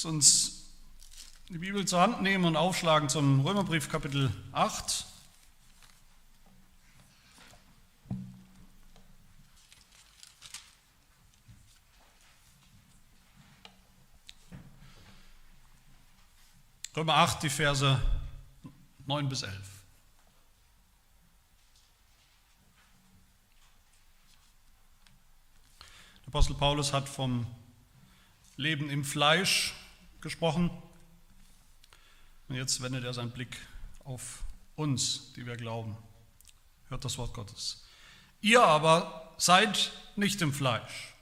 Lass uns die Bibel zur Hand nehmen und aufschlagen zum Römerbrief Kapitel 8. Römer 8, die Verse 9 bis 11. Der Apostel Paulus hat vom Leben im Fleisch gesprochen. Und jetzt wendet er seinen Blick auf uns, die wir glauben. Hört das Wort Gottes. Ihr aber seid nicht im Fleisch,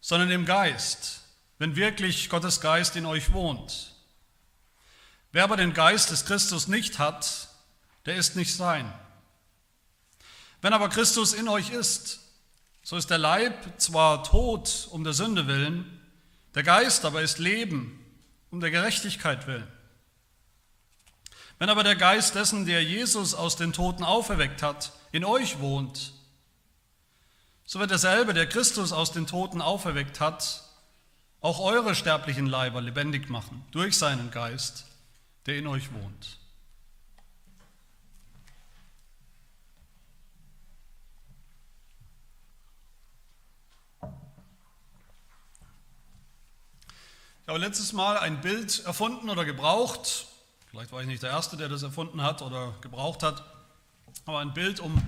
sondern im Geist, wenn wirklich Gottes Geist in euch wohnt. Wer aber den Geist des Christus nicht hat, der ist nicht sein. Wenn aber Christus in euch ist, so ist der Leib zwar tot um der Sünde willen, der Geist aber ist Leben um der Gerechtigkeit willen. Wenn aber der Geist dessen, der Jesus aus den Toten auferweckt hat, in euch wohnt, so wird derselbe, der Christus aus den Toten auferweckt hat, auch eure sterblichen Leiber lebendig machen durch seinen Geist, der in euch wohnt. Ich habe letztes Mal ein Bild erfunden oder gebraucht. Vielleicht war ich nicht der Erste, der das erfunden hat oder gebraucht hat. Aber ein Bild, um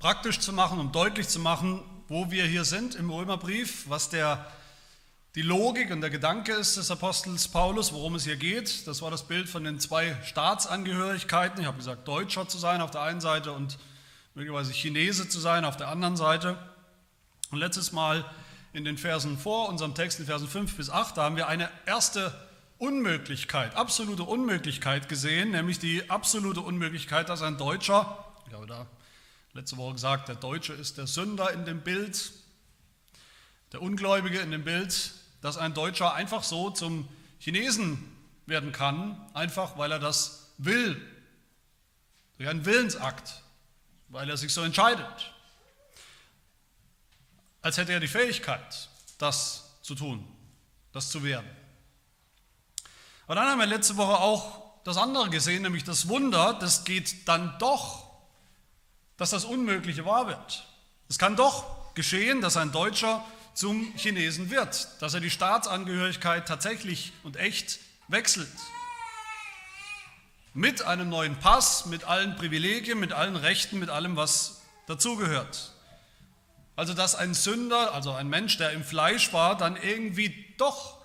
praktisch zu machen, um deutlich zu machen, wo wir hier sind im Römerbrief, was der, die Logik und der Gedanke ist des Apostels Paulus, worum es hier geht. Das war das Bild von den zwei Staatsangehörigkeiten. Ich habe gesagt, Deutscher zu sein auf der einen Seite und möglicherweise Chinese zu sein auf der anderen Seite. Und letztes Mal in den Versen vor unserem Text, in Versen 5 bis 8, da haben wir eine erste Unmöglichkeit, absolute Unmöglichkeit gesehen, nämlich die absolute Unmöglichkeit, dass ein Deutscher, ich habe da letzte Woche gesagt, der Deutsche ist der Sünder in dem Bild, der Ungläubige in dem Bild, dass ein Deutscher einfach so zum Chinesen werden kann, einfach weil er das will, durch einen Willensakt, weil er sich so entscheidet als hätte er die Fähigkeit, das zu tun, das zu werden. Aber dann haben wir letzte Woche auch das andere gesehen, nämlich das Wunder, das geht dann doch, dass das Unmögliche wahr wird. Es kann doch geschehen, dass ein Deutscher zum Chinesen wird, dass er die Staatsangehörigkeit tatsächlich und echt wechselt. Mit einem neuen Pass, mit allen Privilegien, mit allen Rechten, mit allem, was dazugehört. Also dass ein Sünder, also ein Mensch, der im Fleisch war, dann irgendwie doch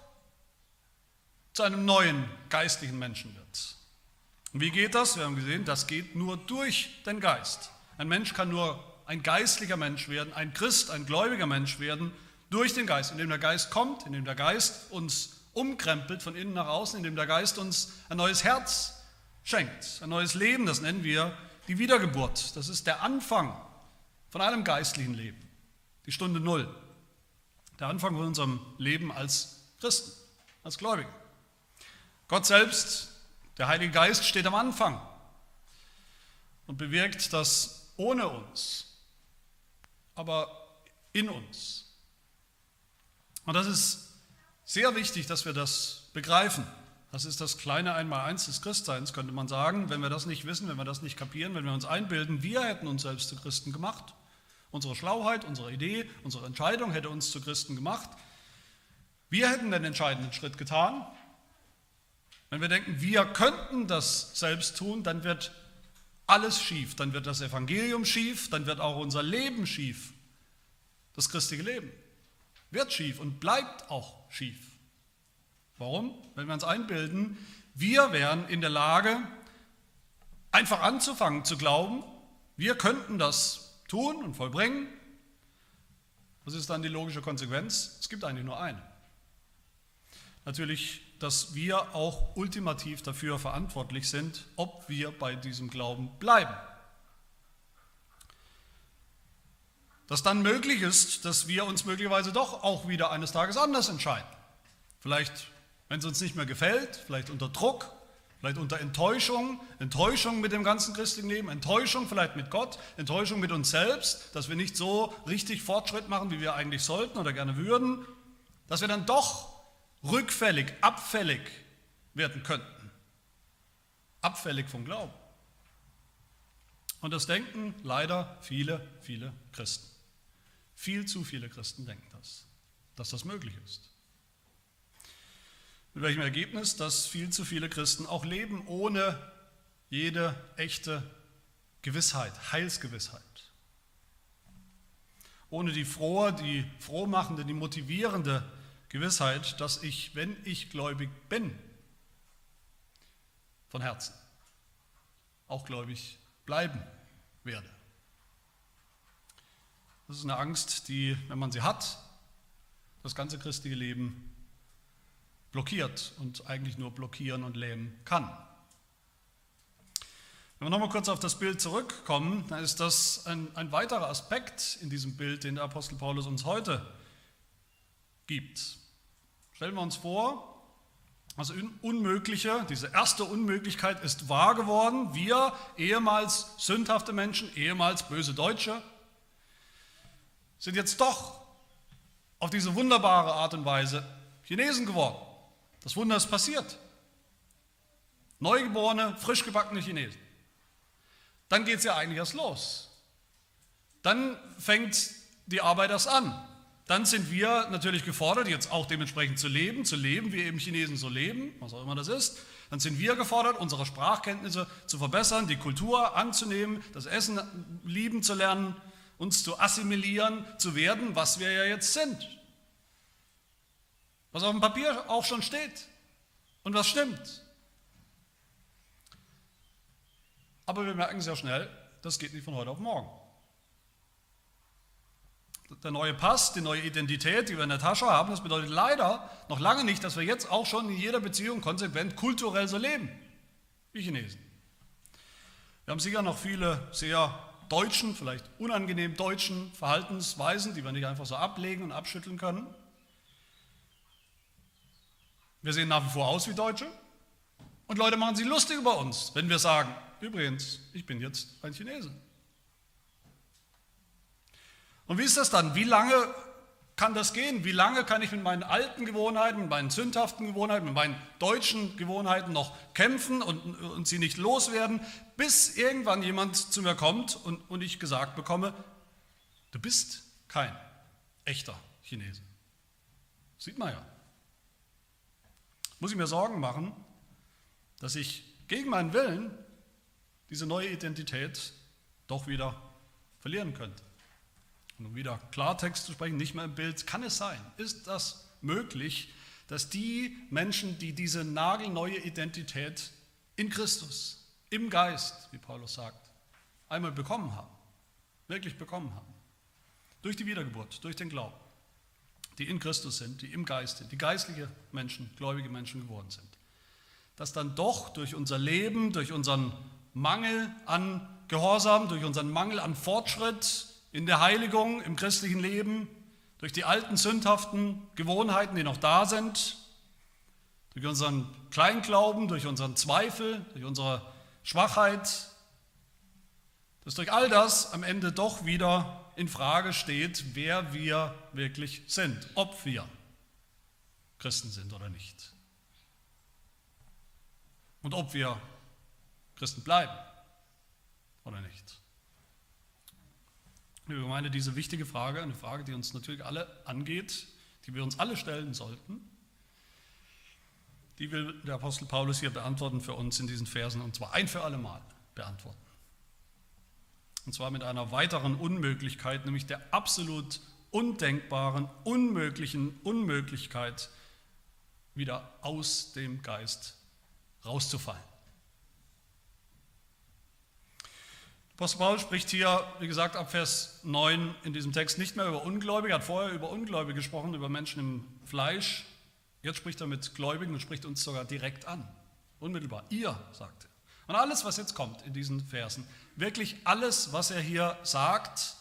zu einem neuen geistlichen Menschen wird. Und wie geht das? Wir haben gesehen, das geht nur durch den Geist. Ein Mensch kann nur ein geistlicher Mensch werden, ein Christ, ein gläubiger Mensch werden, durch den Geist, indem der Geist kommt, indem der Geist uns umkrempelt von innen nach außen, indem der Geist uns ein neues Herz schenkt, ein neues Leben, das nennen wir die Wiedergeburt. Das ist der Anfang von einem geistlichen Leben die Stunde Null, der Anfang von unserem Leben als Christen, als Gläubige. Gott selbst, der Heilige Geist, steht am Anfang und bewirkt das ohne uns, aber in uns. Und das ist sehr wichtig, dass wir das begreifen. Das ist das kleine Einmaleins des Christseins, könnte man sagen. Wenn wir das nicht wissen, wenn wir das nicht kapieren, wenn wir uns einbilden, wir hätten uns selbst zu Christen gemacht, Unsere Schlauheit, unsere Idee, unsere Entscheidung hätte uns zu Christen gemacht. Wir hätten den entscheidenden Schritt getan. Wenn wir denken, wir könnten das selbst tun, dann wird alles schief. Dann wird das Evangelium schief, dann wird auch unser Leben schief. Das christliche Leben wird schief und bleibt auch schief. Warum? Wenn wir uns einbilden, wir wären in der Lage, einfach anzufangen zu glauben, wir könnten das tun und vollbringen. Was ist dann die logische Konsequenz? Es gibt eigentlich nur eine. Natürlich, dass wir auch ultimativ dafür verantwortlich sind, ob wir bei diesem Glauben bleiben. Dass dann möglich ist, dass wir uns möglicherweise doch auch wieder eines Tages anders entscheiden. Vielleicht, wenn es uns nicht mehr gefällt, vielleicht unter Druck, Vielleicht unter Enttäuschung, Enttäuschung mit dem ganzen christlichen Leben, Enttäuschung vielleicht mit Gott, Enttäuschung mit uns selbst, dass wir nicht so richtig Fortschritt machen, wie wir eigentlich sollten oder gerne würden, dass wir dann doch rückfällig, abfällig werden könnten. Abfällig vom Glauben. Und das denken leider viele, viele Christen. Viel zu viele Christen denken das, dass das möglich ist. Mit welchem Ergebnis? Dass viel zu viele Christen auch leben ohne jede echte Gewissheit, Heilsgewissheit. Ohne die frohe, die frohmachende, die motivierende Gewissheit, dass ich, wenn ich gläubig bin, von Herzen auch gläubig bleiben werde. Das ist eine Angst, die, wenn man sie hat, das ganze christliche Leben blockiert und eigentlich nur blockieren und lähmen kann. Wenn wir nochmal kurz auf das Bild zurückkommen, dann ist das ein, ein weiterer Aspekt in diesem Bild, den der Apostel Paulus uns heute gibt. Stellen wir uns vor, also Unmögliche, diese erste Unmöglichkeit ist wahr geworden. Wir, ehemals sündhafte Menschen, ehemals böse Deutsche, sind jetzt doch auf diese wunderbare Art und Weise Chinesen geworden. Das Wunder ist passiert. Neugeborene, frisch gebackene Chinesen dann geht es ja eigentlich erst los. Dann fängt die Arbeit erst an. Dann sind wir natürlich gefordert, jetzt auch dementsprechend zu leben, zu leben, wie eben Chinesen so leben, was auch immer das ist. Dann sind wir gefordert, unsere Sprachkenntnisse zu verbessern, die Kultur anzunehmen, das Essen lieben zu lernen, uns zu assimilieren, zu werden, was wir ja jetzt sind. Was auf dem Papier auch schon steht und was stimmt. Aber wir merken sehr schnell, das geht nicht von heute auf morgen. Der neue Pass, die neue Identität, die wir in der Tasche haben, das bedeutet leider noch lange nicht, dass wir jetzt auch schon in jeder Beziehung konsequent kulturell so leben, wie Chinesen. Wir haben sicher noch viele sehr deutschen, vielleicht unangenehm deutschen Verhaltensweisen, die wir nicht einfach so ablegen und abschütteln können. Wir sehen nach wie vor aus wie Deutsche und Leute machen sich lustig über uns, wenn wir sagen, übrigens, ich bin jetzt ein Chinese. Und wie ist das dann? Wie lange kann das gehen? Wie lange kann ich mit meinen alten Gewohnheiten, mit meinen sündhaften Gewohnheiten, mit meinen deutschen Gewohnheiten noch kämpfen und, und sie nicht loswerden, bis irgendwann jemand zu mir kommt und, und ich gesagt bekomme, du bist kein echter Chinese. Sieht man ja. Muss ich mir Sorgen machen, dass ich gegen meinen Willen diese neue Identität doch wieder verlieren könnte. Und um wieder Klartext zu sprechen, nicht mehr im Bild, kann es sein, ist das möglich, dass die Menschen, die diese nagelneue Identität in Christus, im Geist, wie Paulus sagt, einmal bekommen haben, wirklich bekommen haben, durch die Wiedergeburt, durch den Glauben, die in Christus sind, die im Geist sind, die geistliche Menschen, gläubige Menschen geworden sind, dass dann doch durch unser Leben, durch unseren Mangel an Gehorsam, durch unseren Mangel an Fortschritt in der Heiligung, im christlichen Leben, durch die alten sündhaften Gewohnheiten, die noch da sind, durch unseren Kleinglauben, durch unseren Zweifel, durch unsere Schwachheit, dass durch all das am Ende doch wieder in Frage steht, wer wir wirklich sind, ob wir Christen sind oder nicht. Und ob wir Christen bleiben oder nicht? Liebe Gemeinde, diese wichtige Frage, eine Frage, die uns natürlich alle angeht, die wir uns alle stellen sollten, die will der Apostel Paulus hier beantworten für uns in diesen Versen und zwar ein für alle Mal beantworten. Und zwar mit einer weiteren Unmöglichkeit, nämlich der absolut undenkbaren, unmöglichen Unmöglichkeit, wieder aus dem Geist rauszufallen. Apostel Paul spricht hier, wie gesagt, ab Vers 9 in diesem Text nicht mehr über Ungläubige, er hat vorher über Ungläubige gesprochen, über Menschen im Fleisch. Jetzt spricht er mit Gläubigen und spricht uns sogar direkt an. Unmittelbar. Ihr, sagt er. Und alles, was jetzt kommt in diesen Versen, wirklich alles, was er hier sagt,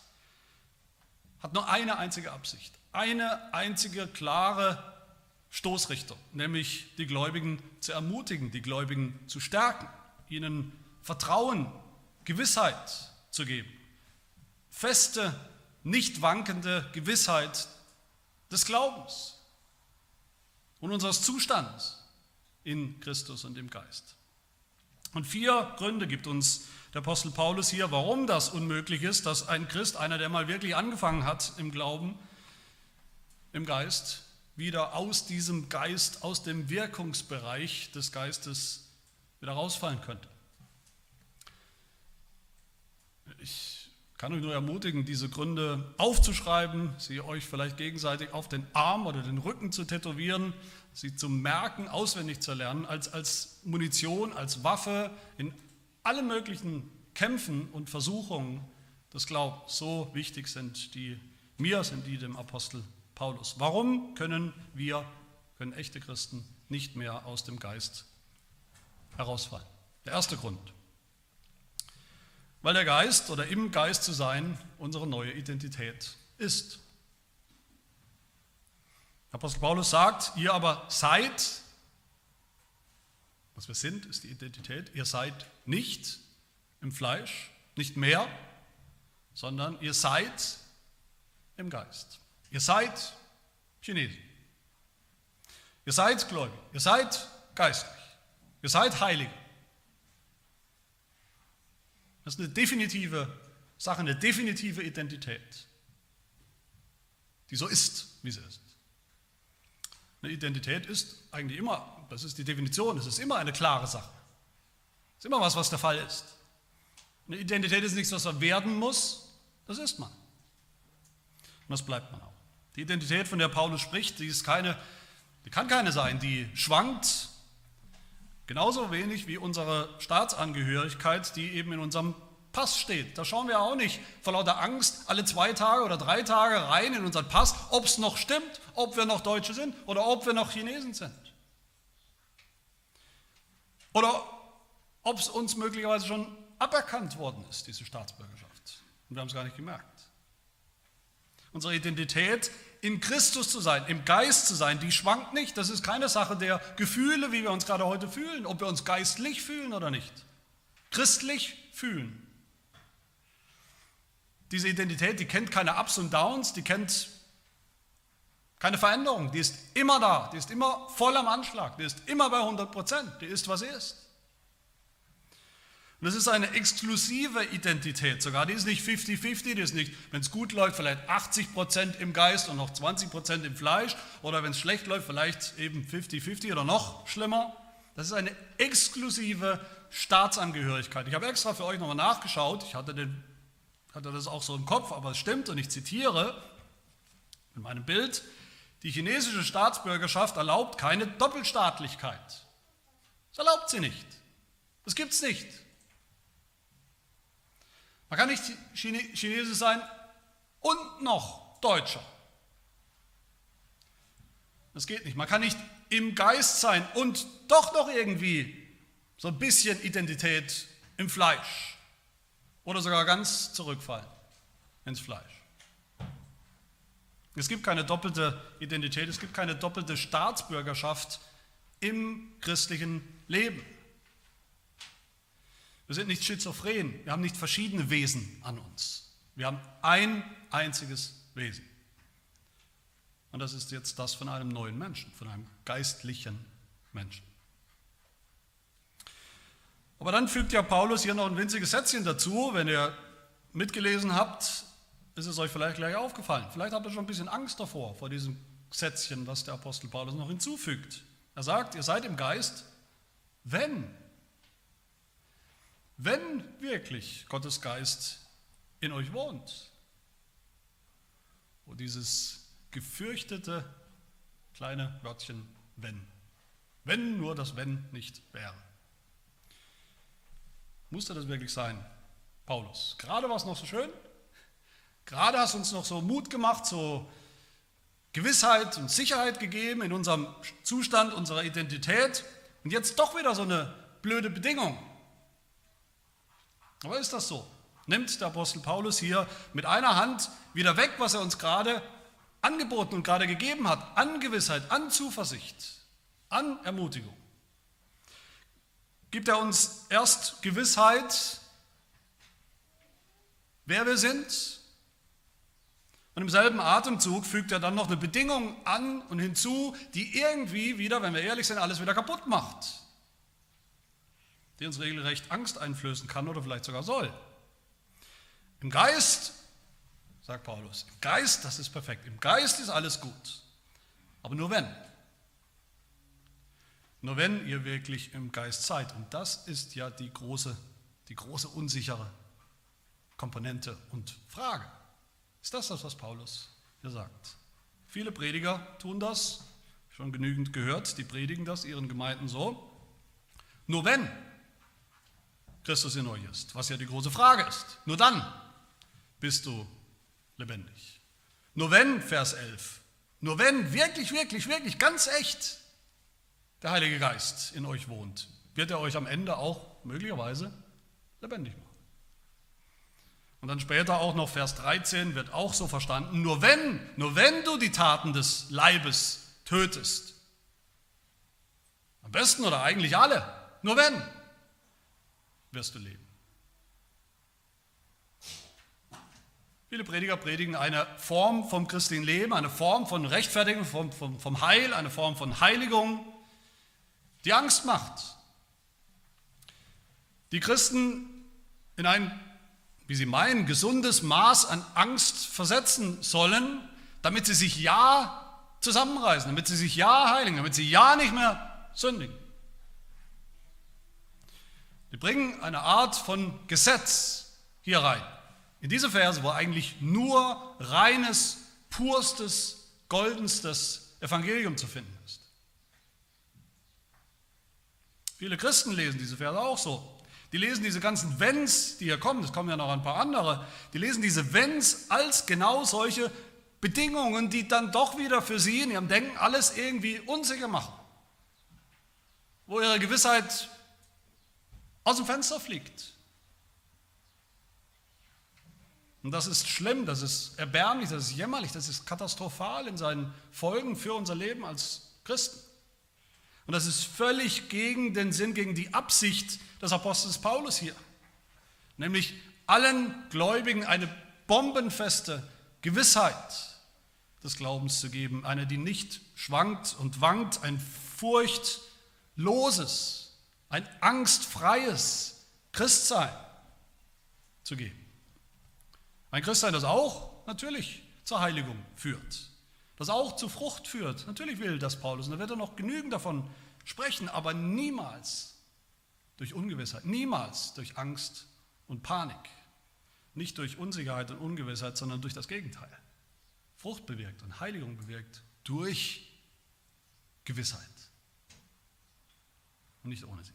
hat nur eine einzige Absicht. Eine einzige klare Stoßrichtung, nämlich die Gläubigen zu ermutigen, die Gläubigen zu stärken, ihnen Vertrauen Gewissheit zu geben. Feste, nicht wankende Gewissheit des Glaubens. und unseres Zustands in Christus und im Geist. Und vier Gründe gibt uns der Apostel Paulus hier, warum das unmöglich ist, dass ein Christ, einer, der mal wirklich angefangen hat im Glauben, im Geist, wieder aus diesem Geist, aus dem Wirkungsbereich des Geistes wieder rausfallen könnte. Ich kann euch nur ermutigen, diese Gründe aufzuschreiben, sie euch vielleicht gegenseitig auf den Arm oder den Rücken zu tätowieren, sie zu merken, auswendig zu lernen, als, als Munition, als Waffe in allen möglichen Kämpfen und Versuchungen des Glaubens. So wichtig sind die mir, sind die dem Apostel Paulus. Warum können wir, können echte Christen nicht mehr aus dem Geist herausfallen? Der erste Grund. Weil der Geist oder im Geist zu sein unsere neue Identität ist. Apostel Paulus sagt, ihr aber seid, was wir sind, ist die Identität, ihr seid nicht im Fleisch, nicht mehr, sondern ihr seid im Geist. Ihr seid Chinesen. Ihr seid gläubig. Ihr seid geistlich. Ihr seid heilig. Das ist eine definitive Sache, eine definitive Identität, die so ist, wie sie ist. Eine Identität ist eigentlich immer, das ist die Definition, es ist immer eine klare Sache. Es ist immer was, was der Fall ist. Eine Identität ist nichts, was man werden muss, das ist man. Und das bleibt man auch. Die Identität, von der Paulus spricht, die, ist keine, die kann keine sein, die schwankt genauso wenig wie unsere Staatsangehörigkeit, die eben in unserem Pass steht. Da schauen wir auch nicht vor lauter Angst alle zwei Tage oder drei Tage rein in unseren Pass, ob es noch stimmt, ob wir noch Deutsche sind oder ob wir noch Chinesen sind. Oder ob es uns möglicherweise schon aberkannt worden ist, diese Staatsbürgerschaft. Und wir haben es gar nicht gemerkt. Unsere Identität in Christus zu sein, im Geist zu sein, die schwankt nicht. Das ist keine Sache der Gefühle, wie wir uns gerade heute fühlen, ob wir uns geistlich fühlen oder nicht. Christlich fühlen. Diese Identität, die kennt keine Ups und Downs, die kennt keine Veränderung, die ist immer da, die ist immer voll am Anschlag, die ist immer bei 100 Prozent, die ist, was sie ist. Und das ist eine exklusive Identität sogar. Die ist nicht 50-50, die ist nicht, wenn es gut läuft, vielleicht 80% im Geist und noch 20% im Fleisch. Oder wenn es schlecht läuft, vielleicht eben 50-50 oder noch schlimmer. Das ist eine exklusive Staatsangehörigkeit. Ich habe extra für euch nochmal nachgeschaut. Ich hatte, den, hatte das auch so im Kopf, aber es stimmt und ich zitiere in meinem Bild. Die chinesische Staatsbürgerschaft erlaubt keine Doppelstaatlichkeit. Das erlaubt sie nicht. Das gibt es nicht. Man kann nicht Chinese sein und noch Deutscher. Das geht nicht. Man kann nicht im Geist sein und doch noch irgendwie so ein bisschen Identität im Fleisch oder sogar ganz zurückfallen ins Fleisch. Es gibt keine doppelte Identität, es gibt keine doppelte Staatsbürgerschaft im christlichen Leben. Wir sind nicht schizophren, wir haben nicht verschiedene Wesen an uns. Wir haben ein einziges Wesen. Und das ist jetzt das von einem neuen Menschen, von einem geistlichen Menschen. Aber dann fügt ja Paulus hier noch ein winziges Sätzchen dazu. Wenn ihr mitgelesen habt, ist es euch vielleicht gleich aufgefallen. Vielleicht habt ihr schon ein bisschen Angst davor, vor diesem Sätzchen, was der Apostel Paulus noch hinzufügt. Er sagt, ihr seid im Geist, wenn wenn wirklich Gottes Geist in euch wohnt, wo dieses gefürchtete kleine Wörtchen wenn, wenn nur das wenn nicht wäre. Musste das wirklich sein, Paulus? Gerade war es noch so schön, gerade hast du uns noch so Mut gemacht, so Gewissheit und Sicherheit gegeben in unserem Zustand, unserer Identität und jetzt doch wieder so eine blöde Bedingung. Aber ist das so? Nimmt der Apostel Paulus hier mit einer Hand wieder weg, was er uns gerade angeboten und gerade gegeben hat, an Gewissheit, an Zuversicht, an Ermutigung. Gibt er uns erst Gewissheit, wer wir sind, Und im selben Atemzug fügt er dann noch eine Bedingung an und hinzu, die irgendwie wieder, wenn wir ehrlich sind, alles wieder kaputt macht. Die uns regelrecht Angst einflößen kann oder vielleicht sogar soll. Im Geist, sagt Paulus, im Geist, das ist perfekt. Im Geist ist alles gut. Aber nur wenn. Nur wenn ihr wirklich im Geist seid. Und das ist ja die große, die große unsichere Komponente und Frage. Ist das das, was Paulus hier sagt? Viele Prediger tun das, schon genügend gehört, die predigen das ihren Gemeinden so. Nur wenn Christus in euch ist, was ja die große Frage ist, nur dann bist du lebendig. Nur wenn, Vers 11, nur wenn wirklich, wirklich, wirklich, ganz echt der Heilige Geist in euch wohnt, wird er euch am Ende auch möglicherweise lebendig machen. Und dann später auch noch Vers 13 wird auch so verstanden, nur wenn, nur wenn du die Taten des Leibes tötest, am besten oder eigentlich alle, nur wenn, wirst du leben. Viele Prediger predigen eine Form vom christlichen Leben, eine Form von Rechtfertigung, vom, vom, vom Heil, eine Form von Heiligung, die Angst macht. Die Christen in ein wie sie meinen, gesundes Maß an Angst versetzen sollen, damit sie sich ja zusammenreißen, damit sie sich ja heiligen, damit sie ja nicht mehr sündigen. Wir bringen eine Art von Gesetz hier rein. In diese Verse, wo eigentlich nur reines, purstes, goldenstes Evangelium zu finden ist. Viele Christen lesen diese Verse auch so. Die lesen diese ganzen Wenns, die hier kommen, es kommen ja noch ein paar andere, die lesen diese Wenns als genau solche Bedingungen, die dann doch wieder für sie in ihrem Denken alles irgendwie unsicher machen. Wo ihre Gewissheit aus dem Fenster fliegt. Und das ist schlimm, das ist erbärmlich, das ist jämmerlich, das ist katastrophal in seinen Folgen für unser Leben als Christen. Und das ist völlig gegen den Sinn, gegen die Absicht des Apostels Paulus hier. Nämlich allen Gläubigen eine bombenfeste Gewissheit des Glaubens zu geben, eine, die nicht schwankt und wankt, ein furchtloses, ein angstfreies Christsein zu geben. Ein Christsein, das auch natürlich zur Heiligung führt das auch zu Frucht führt. Natürlich will das Paulus und da wird er noch genügend davon sprechen, aber niemals durch Ungewissheit, niemals durch Angst und Panik, nicht durch Unsicherheit und Ungewissheit, sondern durch das Gegenteil. Frucht bewirkt und Heiligung bewirkt durch Gewissheit und nicht ohne sie.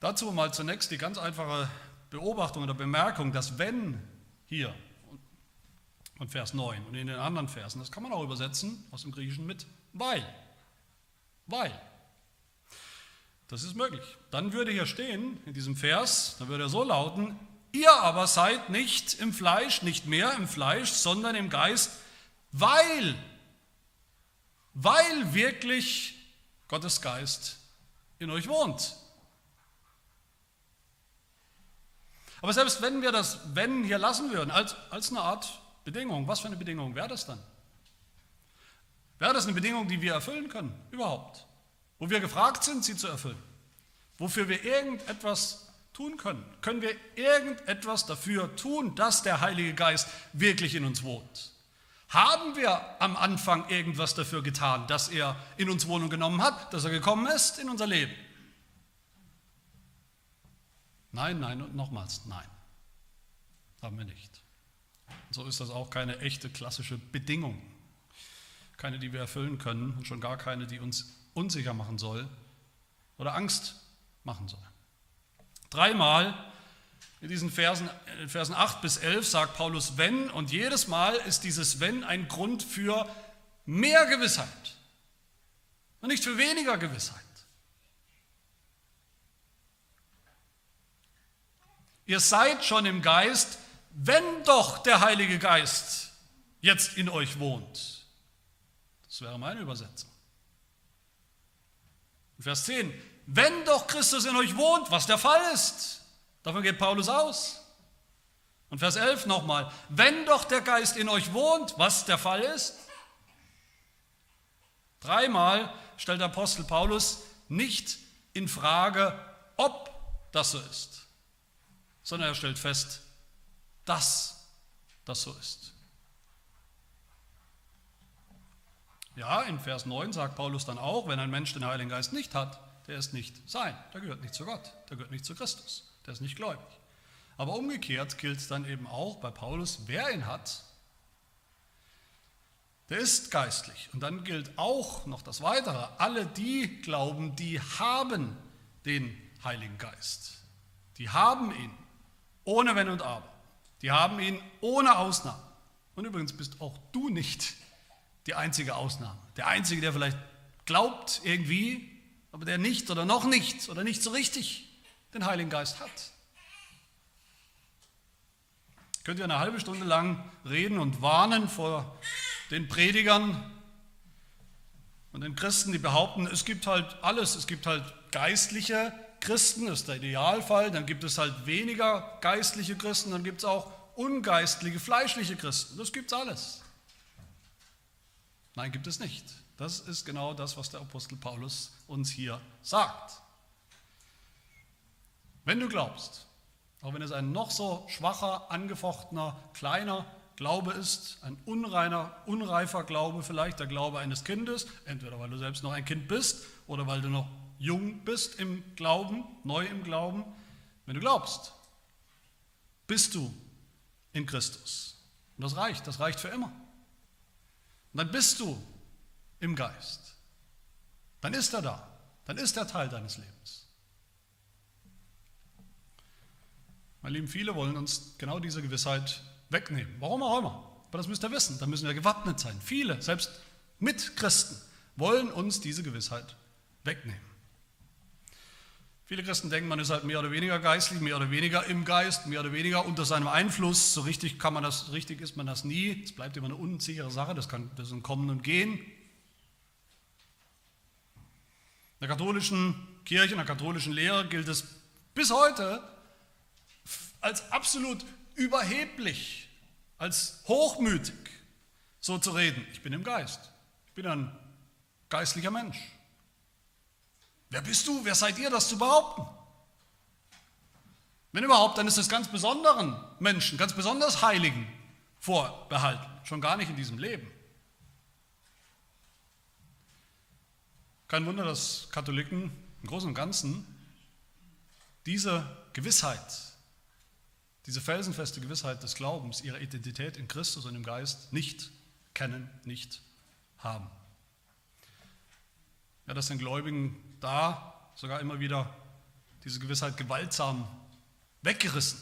Dazu mal zunächst die ganz einfache Beobachtung oder Bemerkung, dass wenn hier und Vers 9 und in den anderen Versen. Das kann man auch übersetzen aus dem Griechischen mit weil. Weil. Das ist möglich. Dann würde hier stehen, in diesem Vers, dann würde er so lauten, ihr aber seid nicht im Fleisch, nicht mehr im Fleisch, sondern im Geist, weil, weil wirklich Gottes Geist in euch wohnt. Aber selbst wenn wir das Wenn hier lassen würden, als, als eine Art Bedingung. Was für eine Bedingung wäre das dann? Wäre das eine Bedingung, die wir erfüllen können? Überhaupt. Wo wir gefragt sind, sie zu erfüllen. Wofür wir irgendetwas tun können. Können wir irgendetwas dafür tun, dass der Heilige Geist wirklich in uns wohnt? Haben wir am Anfang irgendwas dafür getan, dass er in uns Wohnung genommen hat, dass er gekommen ist in unser Leben? Nein, nein und nochmals nein. Haben wir nicht. So ist das auch keine echte klassische Bedingung. Keine, die wir erfüllen können und schon gar keine, die uns unsicher machen soll oder Angst machen soll. Dreimal in diesen Versen, in Versen 8 bis 11 sagt Paulus wenn und jedes Mal ist dieses wenn ein Grund für mehr Gewissheit und nicht für weniger Gewissheit. Ihr seid schon im Geist wenn doch der Heilige Geist jetzt in euch wohnt. Das wäre meine Übersetzung. Vers 10, wenn doch Christus in euch wohnt, was der Fall ist, davon geht Paulus aus. Und Vers 11 nochmal, wenn doch der Geist in euch wohnt, was der Fall ist. Dreimal stellt der Apostel Paulus nicht in Frage, ob das so ist, sondern er stellt fest, dass das so ist. Ja, in Vers 9 sagt Paulus dann auch, wenn ein Mensch den Heiligen Geist nicht hat, der ist nicht sein, der gehört nicht zu Gott, der gehört nicht zu Christus, der ist nicht gläubig. Aber umgekehrt gilt dann eben auch bei Paulus, wer ihn hat, der ist geistlich. Und dann gilt auch noch das Weitere, alle die glauben, die haben den Heiligen Geist. Die haben ihn, ohne Wenn und Aber. Die haben ihn ohne Ausnahme. Und übrigens bist auch du nicht die einzige Ausnahme. Der Einzige, der vielleicht glaubt irgendwie, aber der nicht oder noch nicht oder nicht so richtig den Heiligen Geist hat. Könnt ihr eine halbe Stunde lang reden und warnen vor den Predigern und den Christen, die behaupten, es gibt halt alles, es gibt halt geistliche Christen, ist der Idealfall, dann gibt es halt weniger geistliche Christen, dann gibt es auch ungeistliche, fleischliche Christen, das gibt es alles. Nein, gibt es nicht. Das ist genau das, was der Apostel Paulus uns hier sagt. Wenn du glaubst, auch wenn es ein noch so schwacher, angefochtener, kleiner Glaube ist, ein unreiner, unreifer Glaube vielleicht, der Glaube eines Kindes, entweder weil du selbst noch ein Kind bist oder weil du noch jung bist im Glauben, neu im Glauben, wenn du glaubst, bist du in Christus. Und das reicht, das reicht für immer. Und dann bist du im Geist. Dann ist er da. Dann ist er Teil deines Lebens. Meine Lieben, viele wollen uns genau diese Gewissheit wegnehmen. Warum auch immer. Aber das müsst ihr wissen. Da müssen wir gewappnet sein. Viele, selbst mit Christen, wollen uns diese Gewissheit wegnehmen. Viele Christen denken, man ist halt mehr oder weniger geistlich, mehr oder weniger im Geist, mehr oder weniger unter seinem Einfluss. So richtig kann man das, richtig ist man das nie. Es bleibt immer eine unsichere Sache, das kann das ein Kommen und Gehen. In der katholischen Kirche, in der katholischen Lehre gilt es bis heute als absolut überheblich, als hochmütig, so zu reden. Ich bin im Geist. Ich bin ein geistlicher Mensch. Wer bist du? Wer seid ihr, das zu behaupten? Wenn überhaupt, dann ist es ganz besonderen Menschen, ganz besonders Heiligen vorbehalten, schon gar nicht in diesem Leben. Kein Wunder, dass Katholiken im Großen und Ganzen diese Gewissheit, diese felsenfeste Gewissheit des Glaubens, ihre Identität in Christus und im Geist nicht kennen, nicht haben. Ja, dass den Gläubigen da sogar immer wieder diese Gewissheit gewaltsam weggerissen,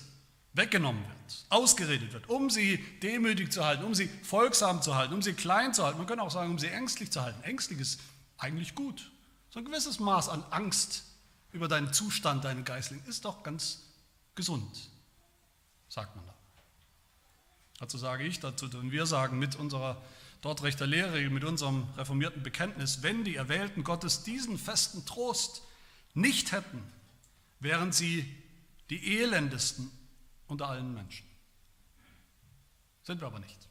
weggenommen wird, ausgeredet wird, um sie demütig zu halten, um sie folgsam zu halten, um sie klein zu halten. Man könnte auch sagen, um sie ängstlich zu halten. Ängstlich ist eigentlich gut. So ein gewisses Maß an Angst über deinen Zustand, deinen Geistling, ist doch ganz gesund, sagt man da. Dazu sage ich, dazu tun wir sagen mit unserer dort rechter Lehre, mit unserem reformierten Bekenntnis, wenn die Erwählten Gottes diesen festen Trost nicht hätten, wären sie die elendesten unter allen Menschen. Sind wir aber nicht.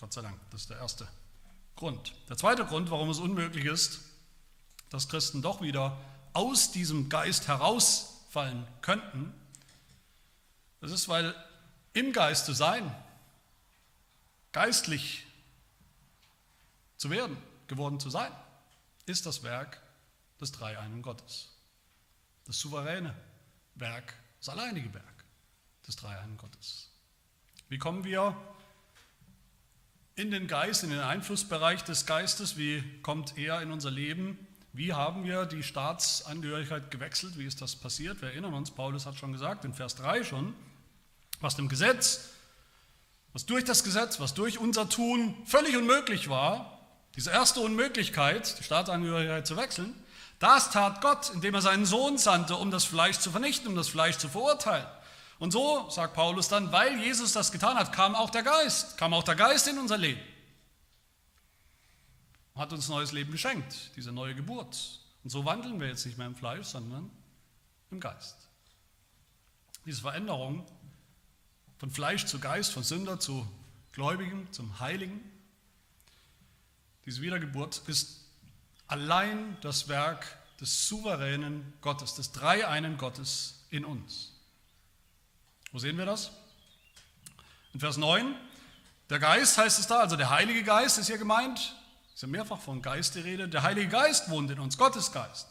Gott sei Dank, das ist der erste Grund. Der zweite Grund, warum es unmöglich ist, dass Christen doch wieder aus diesem Geist herausfallen könnten, das ist, weil im Geist zu sein, geistlich zu werden, geworden zu sein, ist das Werk des dreieinen Gottes. Das souveräne Werk, das alleinige Werk des dreieinen Gottes. Wie kommen wir in den Geist, in den Einflussbereich des Geistes? Wie kommt er in unser Leben? Wie haben wir die Staatsangehörigkeit gewechselt? Wie ist das passiert? Wir erinnern uns, Paulus hat schon gesagt, in Vers 3 schon, was dem Gesetz, was durch das Gesetz, was durch unser Tun völlig unmöglich war, diese erste Unmöglichkeit, die Staatsangehörigkeit zu wechseln, das tat Gott, indem er seinen Sohn sandte, um das Fleisch zu vernichten, um das Fleisch zu verurteilen. Und so, sagt Paulus dann, weil Jesus das getan hat, kam auch der Geist, kam auch der Geist in unser Leben. Hat uns neues Leben geschenkt, diese neue Geburt. Und so wandeln wir jetzt nicht mehr im Fleisch, sondern im Geist. Diese Veränderung von Fleisch zu Geist, von Sünder zu Gläubigen, zum Heiligen. Diese Wiedergeburt ist allein das Werk des souveränen Gottes, des dreieinen Gottes in uns. Wo sehen wir das? In Vers 9, der Geist heißt es da, also der Heilige Geist ist hier gemeint, ist ja mehrfach von Geist die Rede, der Heilige Geist wohnt in uns, Gottes Geist.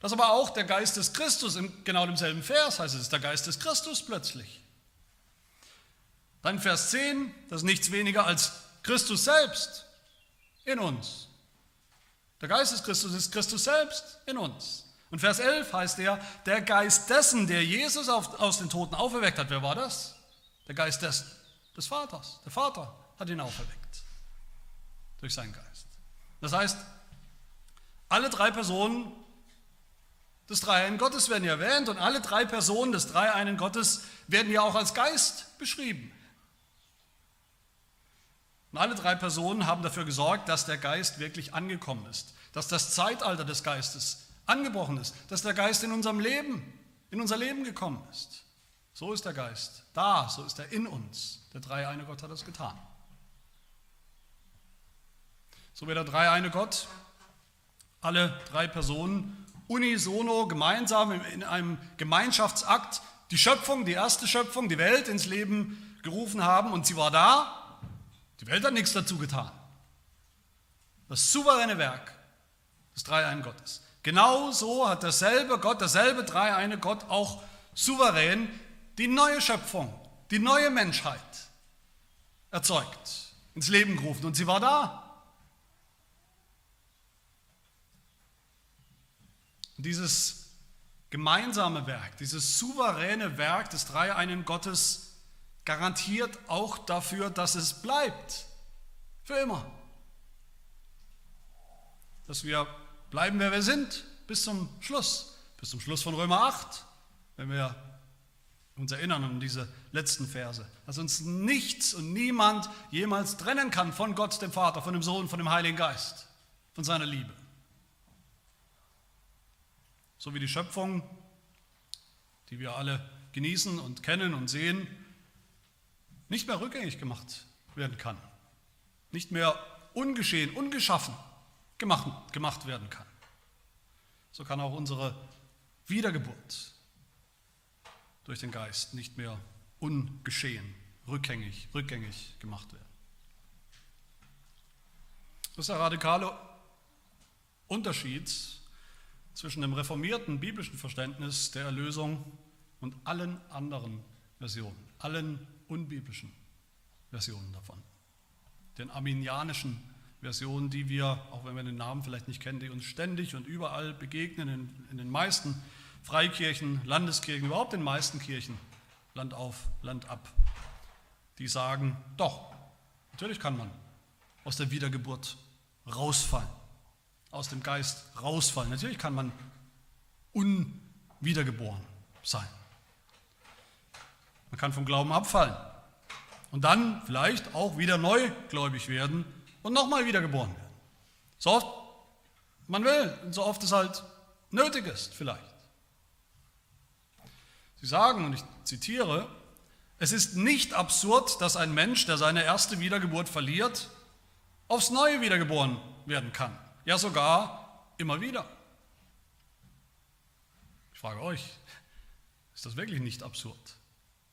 Das aber auch der Geist des Christus, in genau demselben Vers heißt es, der Geist des Christus plötzlich. Dann Vers 10, das ist nichts weniger als Christus selbst in uns. Der Geist des Christus ist Christus selbst in uns. Und Vers 11 heißt er, der Geist dessen, der Jesus auf, aus den Toten auferweckt hat. Wer war das? Der Geist des, des Vaters. Der Vater hat ihn auferweckt. Durch seinen Geist. Das heißt, alle drei Personen des Dreieinen Gottes werden hier erwähnt und alle drei Personen des Dreieinen Gottes werden hier auch als Geist beschrieben. Und alle drei Personen haben dafür gesorgt, dass der Geist wirklich angekommen ist, dass das Zeitalter des Geistes angebrochen ist, dass der Geist in unserem Leben, in unser Leben gekommen ist. So ist der Geist da, so ist er in uns. Der dreieine Gott hat das getan. So wie der dreieine Gott alle drei Personen unisono gemeinsam in einem Gemeinschaftsakt die Schöpfung, die erste Schöpfung, die Welt ins Leben gerufen haben und sie war da die Welt hat nichts dazu getan. Das souveräne Werk des Dreieinen Gottes. Genau so hat derselbe Gott, derselbe Dreieine Gott auch souverän die neue Schöpfung, die neue Menschheit erzeugt, ins Leben gerufen. Und sie war da. Und dieses gemeinsame Werk, dieses souveräne Werk des Dreieinen Gottes garantiert auch dafür, dass es bleibt. Für immer. Dass wir bleiben, wer wir sind, bis zum Schluss. Bis zum Schluss von Römer 8, wenn wir uns erinnern an diese letzten Verse. Dass uns nichts und niemand jemals trennen kann von Gott, dem Vater, von dem Sohn, von dem Heiligen Geist, von seiner Liebe. So wie die Schöpfung, die wir alle genießen und kennen und sehen, nicht mehr rückgängig gemacht werden kann, nicht mehr ungeschehen, ungeschaffen gemacht, gemacht werden kann. So kann auch unsere Wiedergeburt durch den Geist nicht mehr ungeschehen, rückgängig, rückgängig gemacht werden. Das ist der radikale Unterschied zwischen dem reformierten biblischen Verständnis der Erlösung und allen anderen Versionen, allen unbiblischen Versionen davon. Den arminianischen Versionen, die wir, auch wenn wir den Namen vielleicht nicht kennen, die uns ständig und überall begegnen, in, in den meisten Freikirchen, Landeskirchen, überhaupt den meisten Kirchen, Land auf, Land ab, die sagen, doch, natürlich kann man aus der Wiedergeburt rausfallen, aus dem Geist rausfallen. Natürlich kann man unwiedergeboren sein. Man kann vom Glauben abfallen und dann vielleicht auch wieder neugläubig werden und nochmal wiedergeboren werden. So oft man will, und so oft es halt nötig ist vielleicht. Sie sagen, und ich zitiere, es ist nicht absurd, dass ein Mensch, der seine erste Wiedergeburt verliert, aufs Neue wiedergeboren werden kann. Ja, sogar immer wieder. Ich frage euch, ist das wirklich nicht absurd?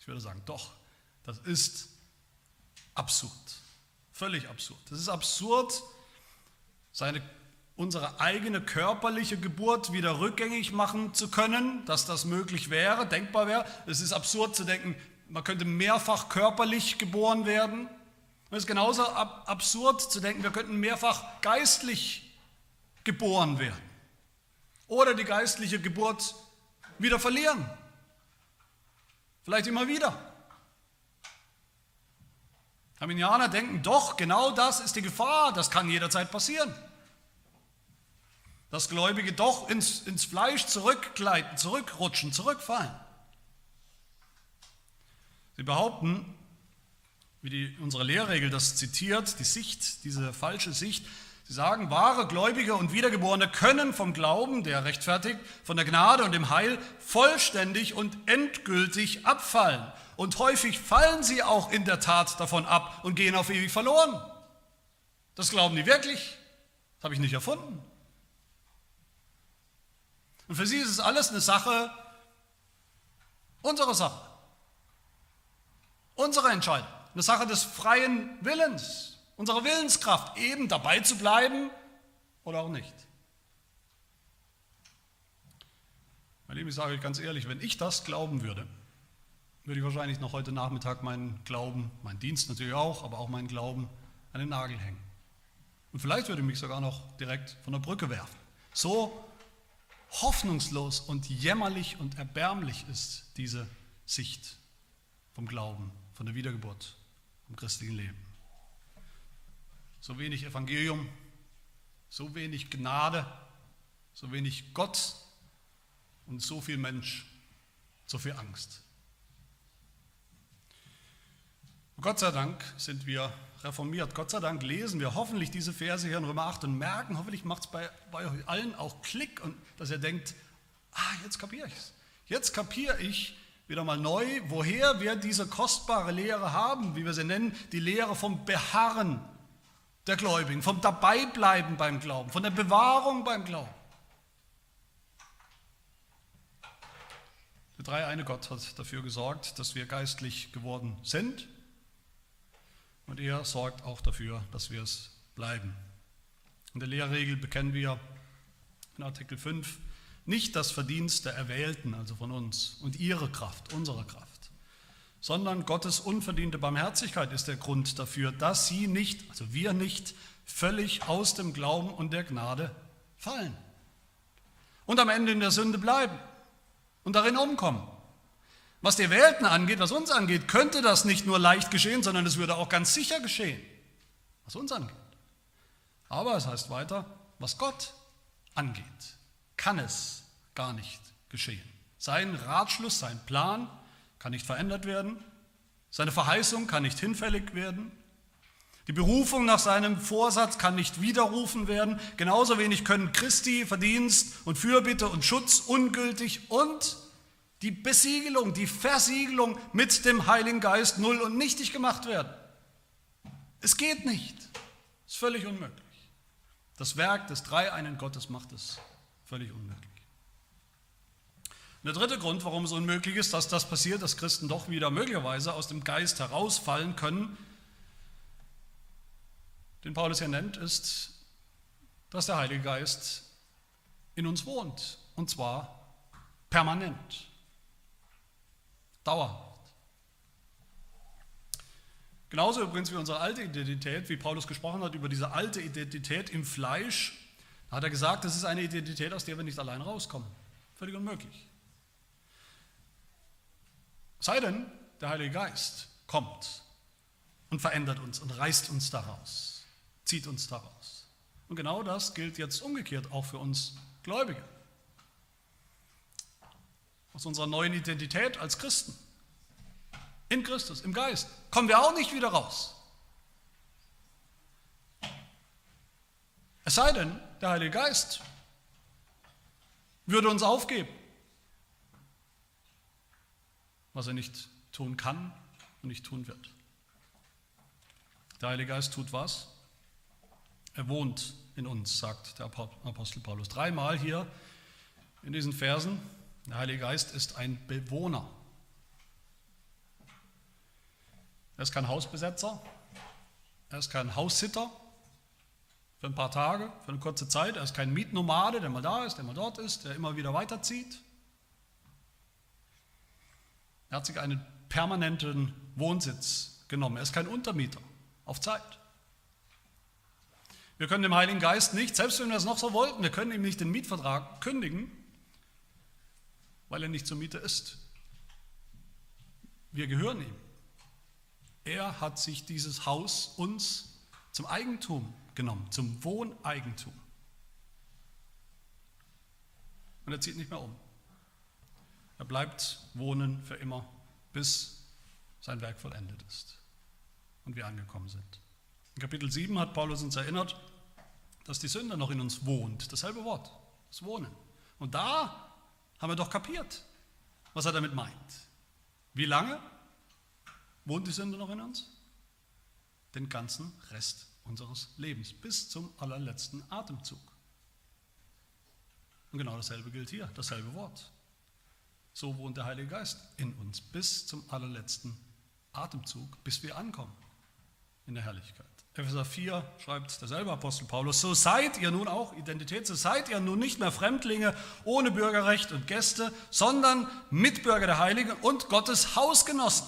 Würde sagen, doch, das ist absurd. Völlig absurd. Es ist absurd, seine, unsere eigene körperliche Geburt wieder rückgängig machen zu können, dass das möglich wäre, denkbar wäre. Es ist absurd zu denken, man könnte mehrfach körperlich geboren werden. Es ist genauso ab absurd zu denken, wir könnten mehrfach geistlich geboren werden. Oder die geistliche Geburt wieder verlieren. Vielleicht immer wieder. Arminianer denken, doch, genau das ist die Gefahr, das kann jederzeit passieren. Dass Gläubige doch ins, ins Fleisch zurückgleiten, zurückrutschen, zurückfallen. Sie behaupten, wie die, unsere Lehrregel das zitiert, die Sicht, diese falsche Sicht, Sie sagen, wahre Gläubige und Wiedergeborene können vom Glauben, der rechtfertigt, von der Gnade und dem Heil vollständig und endgültig abfallen. Und häufig fallen sie auch in der Tat davon ab und gehen auf ewig verloren. Das glauben die wirklich. Das habe ich nicht erfunden. Und für sie ist es alles eine Sache, unsere Sache, unsere Entscheidung, eine Sache des freien Willens unsere Willenskraft, eben dabei zu bleiben oder auch nicht. Mein Lieben, ich sage euch ganz ehrlich, wenn ich das glauben würde, würde ich wahrscheinlich noch heute Nachmittag meinen Glauben, meinen Dienst natürlich auch, aber auch meinen Glauben an den Nagel hängen. Und vielleicht würde ich mich sogar noch direkt von der Brücke werfen. So hoffnungslos und jämmerlich und erbärmlich ist diese Sicht vom Glauben, von der Wiedergeburt, vom christlichen Leben so wenig Evangelium, so wenig Gnade, so wenig Gott und so viel Mensch, so viel Angst. Gott sei Dank sind wir reformiert. Gott sei Dank lesen wir hoffentlich diese Verse hier in Römer 8 und merken, hoffentlich macht es bei, bei euch allen auch Klick und dass ihr denkt, ah, jetzt kapiere ich es. Jetzt kapiere ich wieder mal neu, woher wir diese kostbare Lehre haben, wie wir sie nennen, die Lehre vom Beharren der Gläubigen, vom Dabeibleiben beim Glauben, von der Bewahrung beim Glauben. Der dreieine Gott hat dafür gesorgt, dass wir geistlich geworden sind und er sorgt auch dafür, dass wir es bleiben. In der Lehrregel bekennen wir in Artikel 5 nicht das Verdienst der Erwählten, also von uns, und ihre Kraft, unsere Kraft sondern Gottes unverdiente Barmherzigkeit ist der Grund dafür, dass sie nicht, also wir nicht, völlig aus dem Glauben und der Gnade fallen und am Ende in der Sünde bleiben und darin umkommen. Was die Welten angeht, was uns angeht, könnte das nicht nur leicht geschehen, sondern es würde auch ganz sicher geschehen, was uns angeht. Aber es heißt weiter, was Gott angeht, kann es gar nicht geschehen. Sein Ratschluss, sein Plan kann nicht verändert werden. Seine Verheißung kann nicht hinfällig werden. Die Berufung nach seinem Vorsatz kann nicht widerrufen werden. Genauso wenig können Christi Verdienst und Fürbitte und Schutz ungültig und die Besiegelung, die Versiegelung mit dem Heiligen Geist null und nichtig gemacht werden. Es geht nicht. Es ist völlig unmöglich. Das Werk des dreieinen Gottes macht es völlig unmöglich. Der dritte Grund, warum es unmöglich ist, dass das passiert, dass Christen doch wieder möglicherweise aus dem Geist herausfallen können, den Paulus hier nennt, ist, dass der Heilige Geist in uns wohnt. Und zwar permanent, dauerhaft. Genauso übrigens wie unsere alte Identität, wie Paulus gesprochen hat über diese alte Identität im Fleisch, hat er gesagt, das ist eine Identität, aus der wir nicht allein rauskommen. Völlig unmöglich. Sei denn, der Heilige Geist kommt und verändert uns und reißt uns daraus, zieht uns daraus. Und genau das gilt jetzt umgekehrt auch für uns Gläubige. Aus unserer neuen Identität als Christen, in Christus, im Geist, kommen wir auch nicht wieder raus. Es sei denn, der Heilige Geist würde uns aufgeben was er nicht tun kann und nicht tun wird. Der Heilige Geist tut was? Er wohnt in uns, sagt der Apostel Paulus. Dreimal hier in diesen Versen. Der Heilige Geist ist ein Bewohner. Er ist kein Hausbesetzer, er ist kein Haussitter für ein paar Tage, für eine kurze Zeit, er ist kein Mietnomade, der mal da ist, der mal dort ist, der immer wieder weiterzieht. Er hat sich einen permanenten Wohnsitz genommen. Er ist kein Untermieter auf Zeit. Wir können dem Heiligen Geist nicht, selbst wenn wir es noch so wollten, wir können ihm nicht den Mietvertrag kündigen, weil er nicht zur Miete ist. Wir gehören ihm. Er hat sich dieses Haus uns zum Eigentum genommen, zum Wohneigentum. Und er zieht nicht mehr um. Er bleibt wohnen für immer, bis sein Werk vollendet ist und wir angekommen sind. In Kapitel 7 hat Paulus uns erinnert, dass die Sünde noch in uns wohnt. Dasselbe Wort, das Wohnen. Und da haben wir doch kapiert, was er damit meint. Wie lange wohnt die Sünde noch in uns? Den ganzen Rest unseres Lebens, bis zum allerletzten Atemzug. Und genau dasselbe gilt hier, dasselbe Wort. So wohnt der Heilige Geist in uns bis zum allerletzten Atemzug, bis wir ankommen in der Herrlichkeit. Epheser 4 schreibt derselbe Apostel Paulus, so seid ihr nun auch, Identität, so seid ihr nun nicht mehr Fremdlinge ohne Bürgerrecht und Gäste, sondern Mitbürger der Heiligen und Gottes Hausgenossen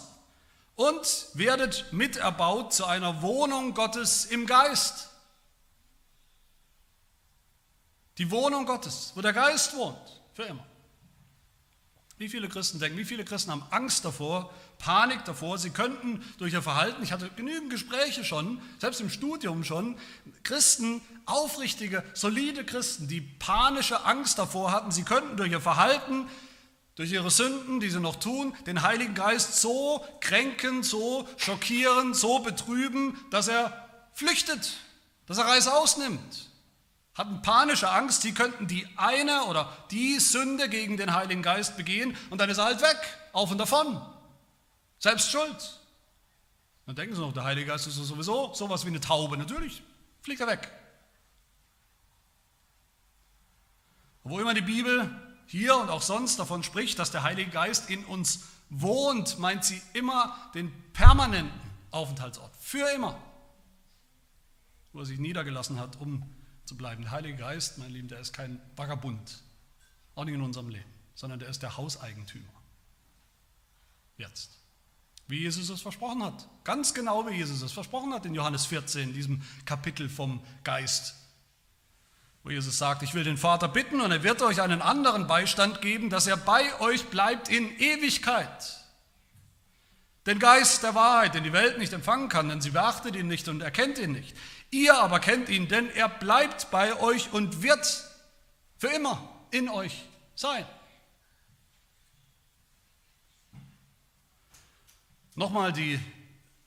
und werdet miterbaut zu einer Wohnung Gottes im Geist. Die Wohnung Gottes, wo der Geist wohnt, für immer. Wie viele Christen denken, wie viele Christen haben Angst davor, Panik davor, sie könnten durch ihr Verhalten, ich hatte genügend Gespräche schon, selbst im Studium schon, Christen, aufrichtige, solide Christen, die panische Angst davor hatten, sie könnten durch ihr Verhalten, durch ihre Sünden, die sie noch tun, den Heiligen Geist so kränken, so schockieren, so betrüben, dass er flüchtet, dass er Reis ausnimmt hatten panische Angst, sie könnten die eine oder die Sünde gegen den Heiligen Geist begehen und dann ist er halt weg, auf und davon. Selbst schuld. Dann denken sie noch, der Heilige Geist ist sowieso sowas wie eine Taube. Natürlich fliegt er weg. Wo immer die Bibel hier und auch sonst davon spricht, dass der Heilige Geist in uns wohnt, meint sie immer den permanenten Aufenthaltsort. Für immer. Wo er sich niedergelassen hat, um zu bleiben. Der Heilige Geist, mein Lieben, der ist kein Vagabund, auch nicht in unserem Leben, sondern der ist der Hauseigentümer. Jetzt. Wie Jesus es versprochen hat. Ganz genau, wie Jesus es versprochen hat in Johannes 14, in diesem Kapitel vom Geist. Wo Jesus sagt, ich will den Vater bitten und er wird euch einen anderen Beistand geben, dass er bei euch bleibt in Ewigkeit. Den Geist der Wahrheit, den die Welt nicht empfangen kann, denn sie beachtet ihn nicht und erkennt ihn nicht. Ihr aber kennt ihn, denn er bleibt bei euch und wird für immer in euch sein. Nochmal die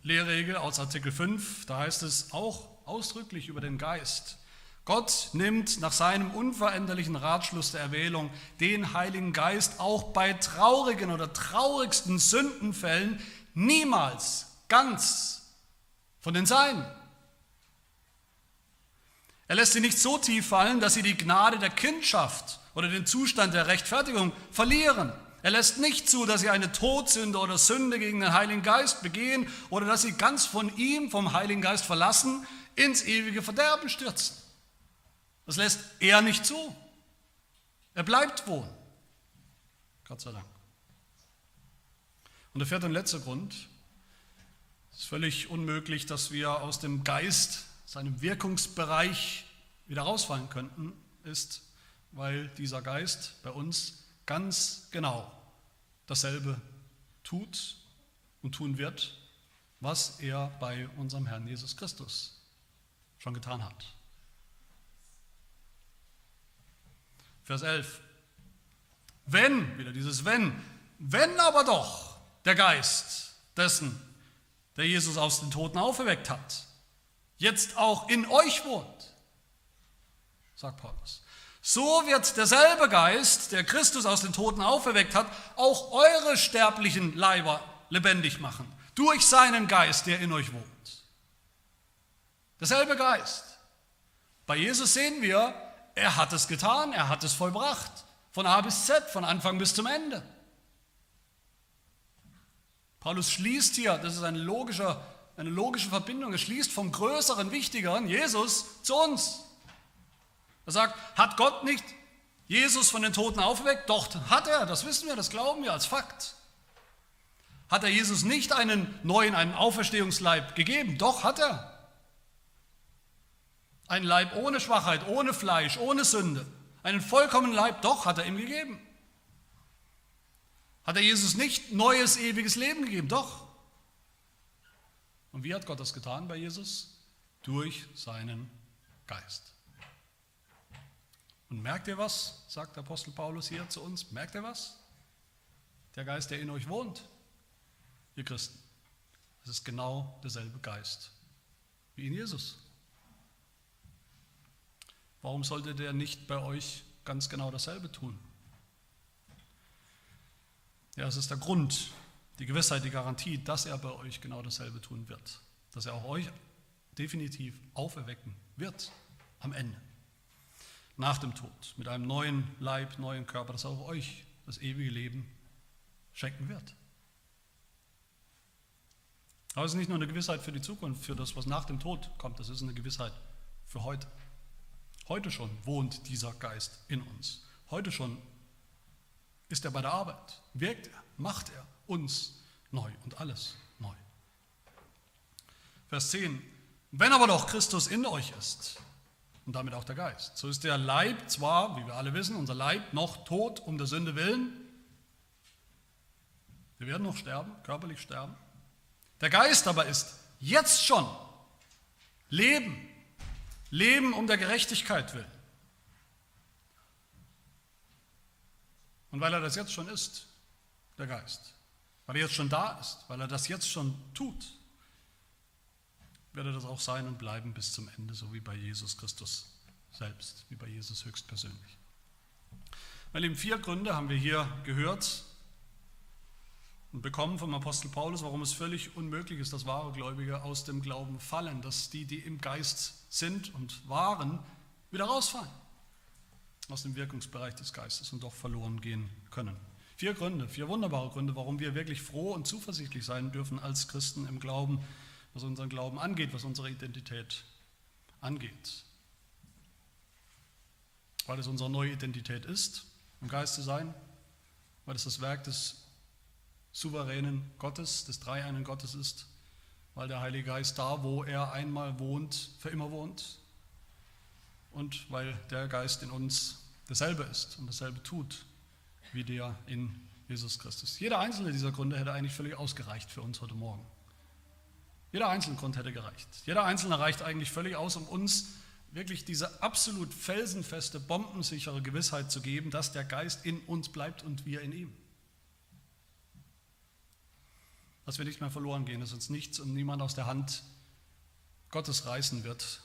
Lehrregel aus Artikel 5, da heißt es auch ausdrücklich über den Geist. Gott nimmt nach seinem unveränderlichen Ratschluss der Erwählung den Heiligen Geist auch bei traurigen oder traurigsten Sündenfällen niemals ganz von den Seinen. Er lässt sie nicht so tief fallen, dass sie die Gnade der Kindschaft oder den Zustand der Rechtfertigung verlieren. Er lässt nicht zu, dass sie eine Todsünde oder Sünde gegen den Heiligen Geist begehen oder dass sie ganz von ihm, vom Heiligen Geist verlassen, ins ewige Verderben stürzen. Das lässt er nicht zu. Er bleibt wohnen. Gott sei Dank. Und der vierte und letzte Grund, es ist völlig unmöglich, dass wir aus dem Geist seinem Wirkungsbereich wieder rausfallen könnten, ist, weil dieser Geist bei uns ganz genau dasselbe tut und tun wird, was er bei unserem Herrn Jesus Christus schon getan hat. Vers 11. Wenn, wieder dieses Wenn, wenn aber doch der Geist dessen, der Jesus aus den Toten auferweckt hat, jetzt auch in euch wohnt, sagt Paulus. So wird derselbe Geist, der Christus aus den Toten auferweckt hat, auch eure sterblichen Leiber lebendig machen, durch seinen Geist, der in euch wohnt. Derselbe Geist. Bei Jesus sehen wir, er hat es getan, er hat es vollbracht, von A bis Z, von Anfang bis zum Ende. Paulus schließt hier, das ist ein logischer eine logische Verbindung. Es schließt vom Größeren, Wichtigeren, Jesus, zu uns. Er sagt, hat Gott nicht Jesus von den Toten aufgeweckt? Doch, hat er, das wissen wir, das glauben wir als Fakt. Hat er Jesus nicht einen neuen, einen Auferstehungsleib gegeben? Doch, hat er. Ein Leib ohne Schwachheit, ohne Fleisch, ohne Sünde. Einen vollkommenen Leib, doch, hat er ihm gegeben. Hat er Jesus nicht neues, ewiges Leben gegeben? Doch. Und wie hat Gott das getan bei Jesus? Durch seinen Geist. Und merkt ihr was, sagt der Apostel Paulus hier zu uns, merkt ihr was? Der Geist, der in euch wohnt, ihr Christen, es ist genau derselbe Geist wie in Jesus. warum sollte der nicht bei euch ganz genau dasselbe tun? Ja, es ist der Grund, die Gewissheit, die Garantie, dass er bei euch genau dasselbe tun wird. Dass er auch euch definitiv auferwecken wird am Ende. Nach dem Tod. Mit einem neuen Leib, neuen Körper, dass er auch euch das ewige Leben schenken wird. Aber es ist nicht nur eine Gewissheit für die Zukunft, für das, was nach dem Tod kommt, das ist eine Gewissheit für heute. Heute schon wohnt dieser Geist in uns. Heute schon ist er bei der Arbeit, wirkt er, macht er uns neu und alles neu. Vers 10. Wenn aber doch Christus in euch ist und damit auch der Geist, so ist der Leib zwar, wie wir alle wissen, unser Leib noch tot um der Sünde willen. Wir werden noch sterben, körperlich sterben. Der Geist aber ist jetzt schon Leben, Leben um der Gerechtigkeit willen. Und weil er das jetzt schon ist, der Geist, weil er jetzt schon da ist, weil er das jetzt schon tut, wird er das auch sein und bleiben bis zum Ende, so wie bei Jesus Christus selbst, wie bei Jesus höchstpersönlich. Weil eben vier Gründe haben wir hier gehört und bekommen vom Apostel Paulus, warum es völlig unmöglich ist, dass wahre Gläubige aus dem Glauben fallen, dass die, die im Geist sind und waren, wieder rausfallen aus dem Wirkungsbereich des Geistes und doch verloren gehen können. Vier Gründe, vier wunderbare Gründe, warum wir wirklich froh und zuversichtlich sein dürfen als Christen im Glauben, was unseren Glauben angeht, was unsere Identität angeht. Weil es unsere neue Identität ist, im Geiste sein, weil es das Werk des souveränen Gottes, des dreieinen Gottes ist, weil der Heilige Geist da, wo er einmal wohnt, für immer wohnt und weil der Geist in uns dasselbe ist und dasselbe tut wie der in Jesus Christus. Jeder einzelne dieser Gründe hätte eigentlich völlig ausgereicht für uns heute Morgen. Jeder einzelne Grund hätte gereicht. Jeder einzelne reicht eigentlich völlig aus, um uns wirklich diese absolut felsenfeste, bombensichere Gewissheit zu geben, dass der Geist in uns bleibt und wir in ihm. Dass wir nicht mehr verloren gehen, dass uns nichts und niemand aus der Hand Gottes reißen wird,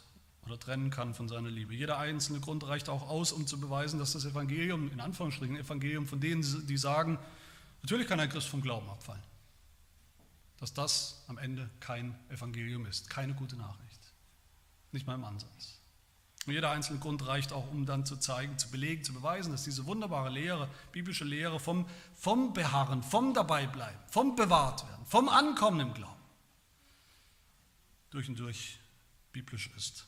oder trennen kann von seiner Liebe. Jeder einzelne Grund reicht auch aus, um zu beweisen, dass das Evangelium, in Anführungsstrichen Evangelium von denen, die sagen, natürlich kann ein Christ vom Glauben abfallen, dass das am Ende kein Evangelium ist, keine gute Nachricht. Nicht mal im Ansatz. Und jeder einzelne Grund reicht auch, um dann zu zeigen, zu belegen, zu beweisen, dass diese wunderbare Lehre, biblische Lehre vom, vom Beharren, vom Dabeibleiben, vom Bewahrtwerden, vom Ankommen im Glauben durch und durch biblisch ist.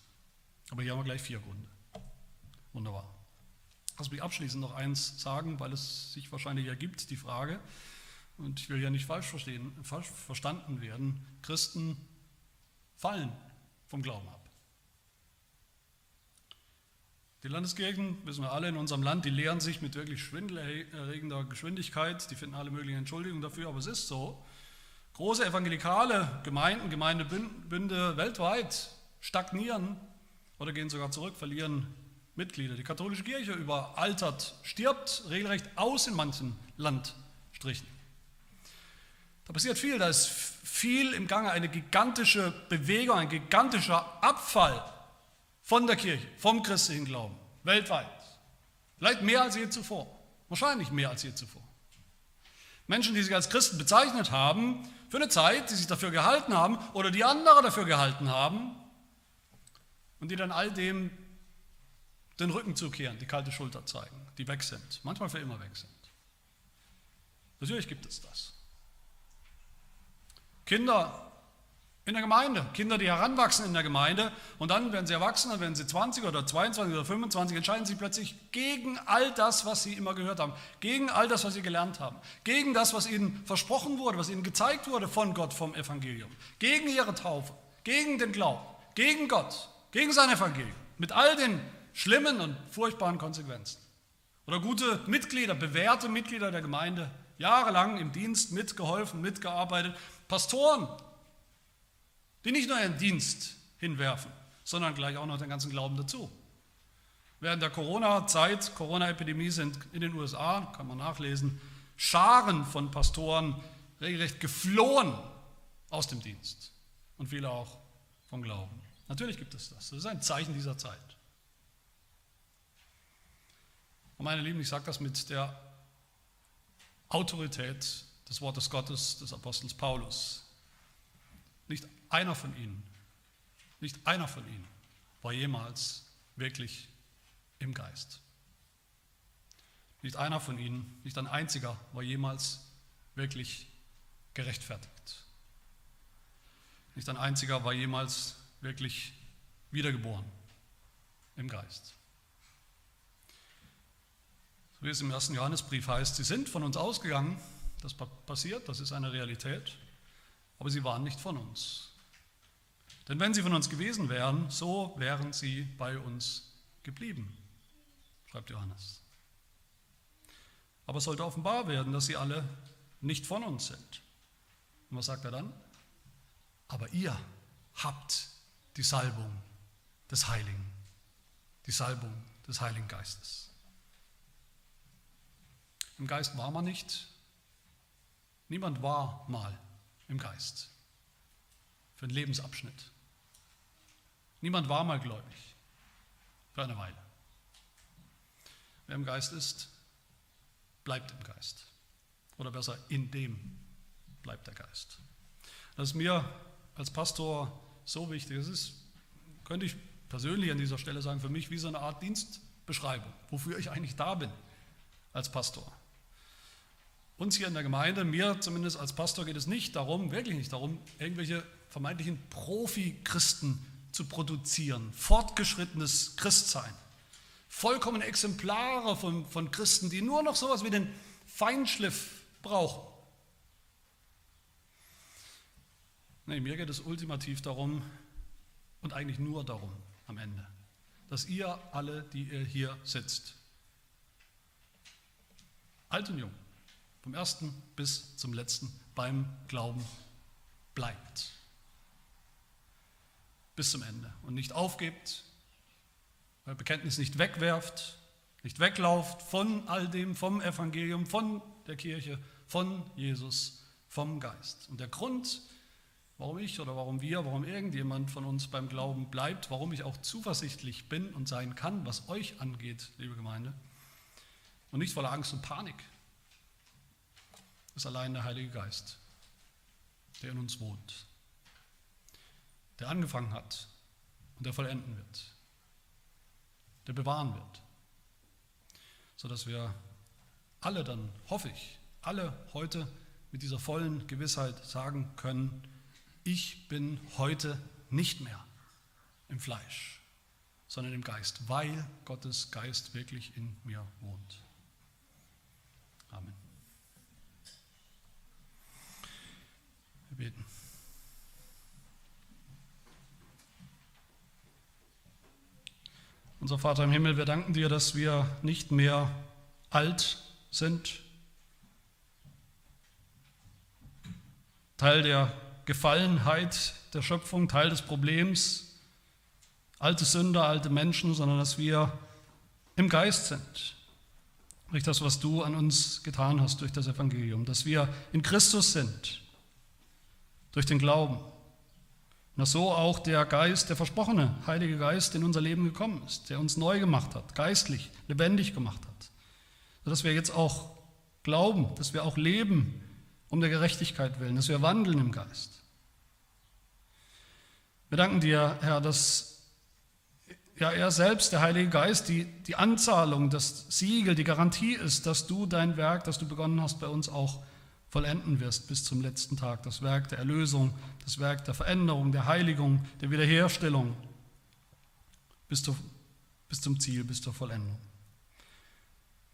Aber hier haben wir gleich vier Gründe. Wunderbar. Lass mich abschließend noch eins sagen, weil es sich wahrscheinlich ergibt, die Frage, und ich will ja nicht falsch, verstehen, falsch verstanden werden, Christen fallen vom Glauben ab. Die Landeskirchen, wissen wir alle in unserem Land, die lehren sich mit wirklich schwindelerregender Geschwindigkeit, die finden alle möglichen Entschuldigungen dafür, aber es ist so. Große evangelikale Gemeinden, Gemeindebünde weltweit stagnieren oder gehen sogar zurück, verlieren Mitglieder. Die katholische Kirche überaltert, stirbt regelrecht aus in manchen Landstrichen. Da passiert viel, da ist viel im Gange, eine gigantische Bewegung, ein gigantischer Abfall von der Kirche, vom christlichen Glauben, weltweit. Vielleicht mehr als je zuvor, wahrscheinlich mehr als je zuvor. Menschen, die sich als Christen bezeichnet haben, für eine Zeit, die sich dafür gehalten haben oder die andere dafür gehalten haben, und die dann all dem den Rücken zukehren, die kalte Schulter zeigen, die weg sind, manchmal für immer weg sind. Natürlich gibt es das. Kinder in der Gemeinde, Kinder, die heranwachsen in der Gemeinde und dann, wenn sie erwachsen, dann werden sie 20 oder 22 oder 25, entscheiden sie plötzlich gegen all das, was sie immer gehört haben, gegen all das, was sie gelernt haben, gegen das, was ihnen versprochen wurde, was ihnen gezeigt wurde von Gott, vom Evangelium, gegen ihre Taufe, gegen den Glauben, gegen Gott gegen sein Evangelium, mit all den schlimmen und furchtbaren Konsequenzen. Oder gute Mitglieder, bewährte Mitglieder der Gemeinde, jahrelang im Dienst mitgeholfen, mitgearbeitet, Pastoren, die nicht nur ihren Dienst hinwerfen, sondern gleich auch noch den ganzen Glauben dazu. Während der Corona-Zeit, Corona-Epidemie sind in den USA, kann man nachlesen, Scharen von Pastoren regelrecht geflohen aus dem Dienst und viele auch vom Glauben. Natürlich gibt es das. Das ist ein Zeichen dieser Zeit. Und meine Lieben, ich sage das mit der Autorität des Wortes Gottes des Apostels Paulus. Nicht einer von ihnen, nicht einer von ihnen war jemals wirklich im Geist. Nicht einer von ihnen, nicht ein einziger war jemals wirklich gerechtfertigt. Nicht ein einziger war jemals wirklich wiedergeboren im Geist. So wie es im ersten Johannesbrief heißt, sie sind von uns ausgegangen, das passiert, das ist eine Realität, aber sie waren nicht von uns. Denn wenn sie von uns gewesen wären, so wären sie bei uns geblieben, schreibt Johannes. Aber es sollte offenbar werden, dass sie alle nicht von uns sind. Und was sagt er dann? Aber ihr habt die Salbung des Heiligen, die Salbung des Heiligen Geistes. Im Geist war man nicht. Niemand war mal im Geist für einen Lebensabschnitt. Niemand war mal gläubig für eine Weile. Wer im Geist ist, bleibt im Geist. Oder besser, in dem bleibt der Geist. Das ist mir als Pastor so wichtig. Das ist, könnte ich persönlich an dieser Stelle sagen, für mich wie so eine Art Dienstbeschreibung, wofür ich eigentlich da bin als Pastor. Uns hier in der Gemeinde, mir zumindest als Pastor, geht es nicht darum, wirklich nicht darum, irgendwelche vermeintlichen Profi-Christen zu produzieren, fortgeschrittenes Christsein, vollkommene Exemplare von, von Christen, die nur noch sowas wie den Feinschliff brauchen. Nee, mir geht es ultimativ darum und eigentlich nur darum am Ende, dass ihr alle, die ihr hier sitzt, alt und jung, vom ersten bis zum letzten beim Glauben bleibt. Bis zum Ende und nicht aufgebt, euer Bekenntnis nicht wegwerft, nicht weglauft von all dem, vom Evangelium, von der Kirche, von Jesus, vom Geist. Und der Grund, warum ich oder warum wir, warum irgendjemand von uns beim Glauben bleibt, warum ich auch zuversichtlich bin und sein kann, was euch angeht, liebe Gemeinde, und nicht voller Angst und Panik, ist allein der Heilige Geist, der in uns wohnt, der angefangen hat und der vollenden wird der bewahren wird. Sodass wir alle dann, hoffe ich, alle heute mit dieser vollen Gewissheit sagen können, ich bin heute nicht mehr im Fleisch, sondern im Geist, weil Gottes Geist wirklich in mir wohnt. Amen. Wir beten. Unser Vater im Himmel, wir danken dir, dass wir nicht mehr alt sind, Teil der Gefallenheit der Schöpfung, Teil des Problems, alte Sünder, alte Menschen, sondern dass wir im Geist sind. Durch das, was du an uns getan hast durch das Evangelium, dass wir in Christus sind, durch den Glauben. Und dass so auch der Geist, der versprochene Heilige Geist in unser Leben gekommen ist, der uns neu gemacht hat, geistlich, lebendig gemacht hat. Sodass wir jetzt auch glauben, dass wir auch leben um der Gerechtigkeit willen, dass wir wandeln im Geist. Wir danken dir, Herr, dass ja, er selbst, der Heilige Geist, die, die Anzahlung, das Siegel, die Garantie ist, dass du dein Werk, das du begonnen hast, bei uns auch vollenden wirst bis zum letzten Tag. Das Werk der Erlösung, das Werk der Veränderung, der Heiligung, der Wiederherstellung bis, zu, bis zum Ziel, bis zur Vollendung.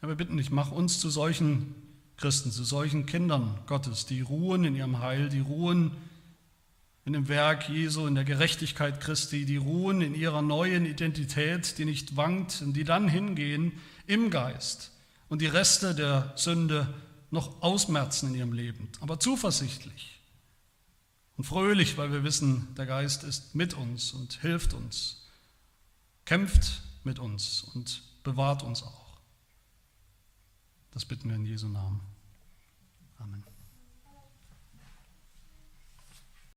Ja, wir bitten dich, mach uns zu solchen Christen, zu solchen Kindern Gottes, die ruhen in ihrem Heil, die ruhen in dem Werk Jesu, in der Gerechtigkeit Christi, die ruhen in ihrer neuen Identität, die nicht wankt und die dann hingehen im Geist und die Reste der Sünde noch ausmerzen in ihrem Leben, aber zuversichtlich und fröhlich, weil wir wissen, der Geist ist mit uns und hilft uns, kämpft mit uns und bewahrt uns auch. Das bitten wir in Jesu Namen. Amen.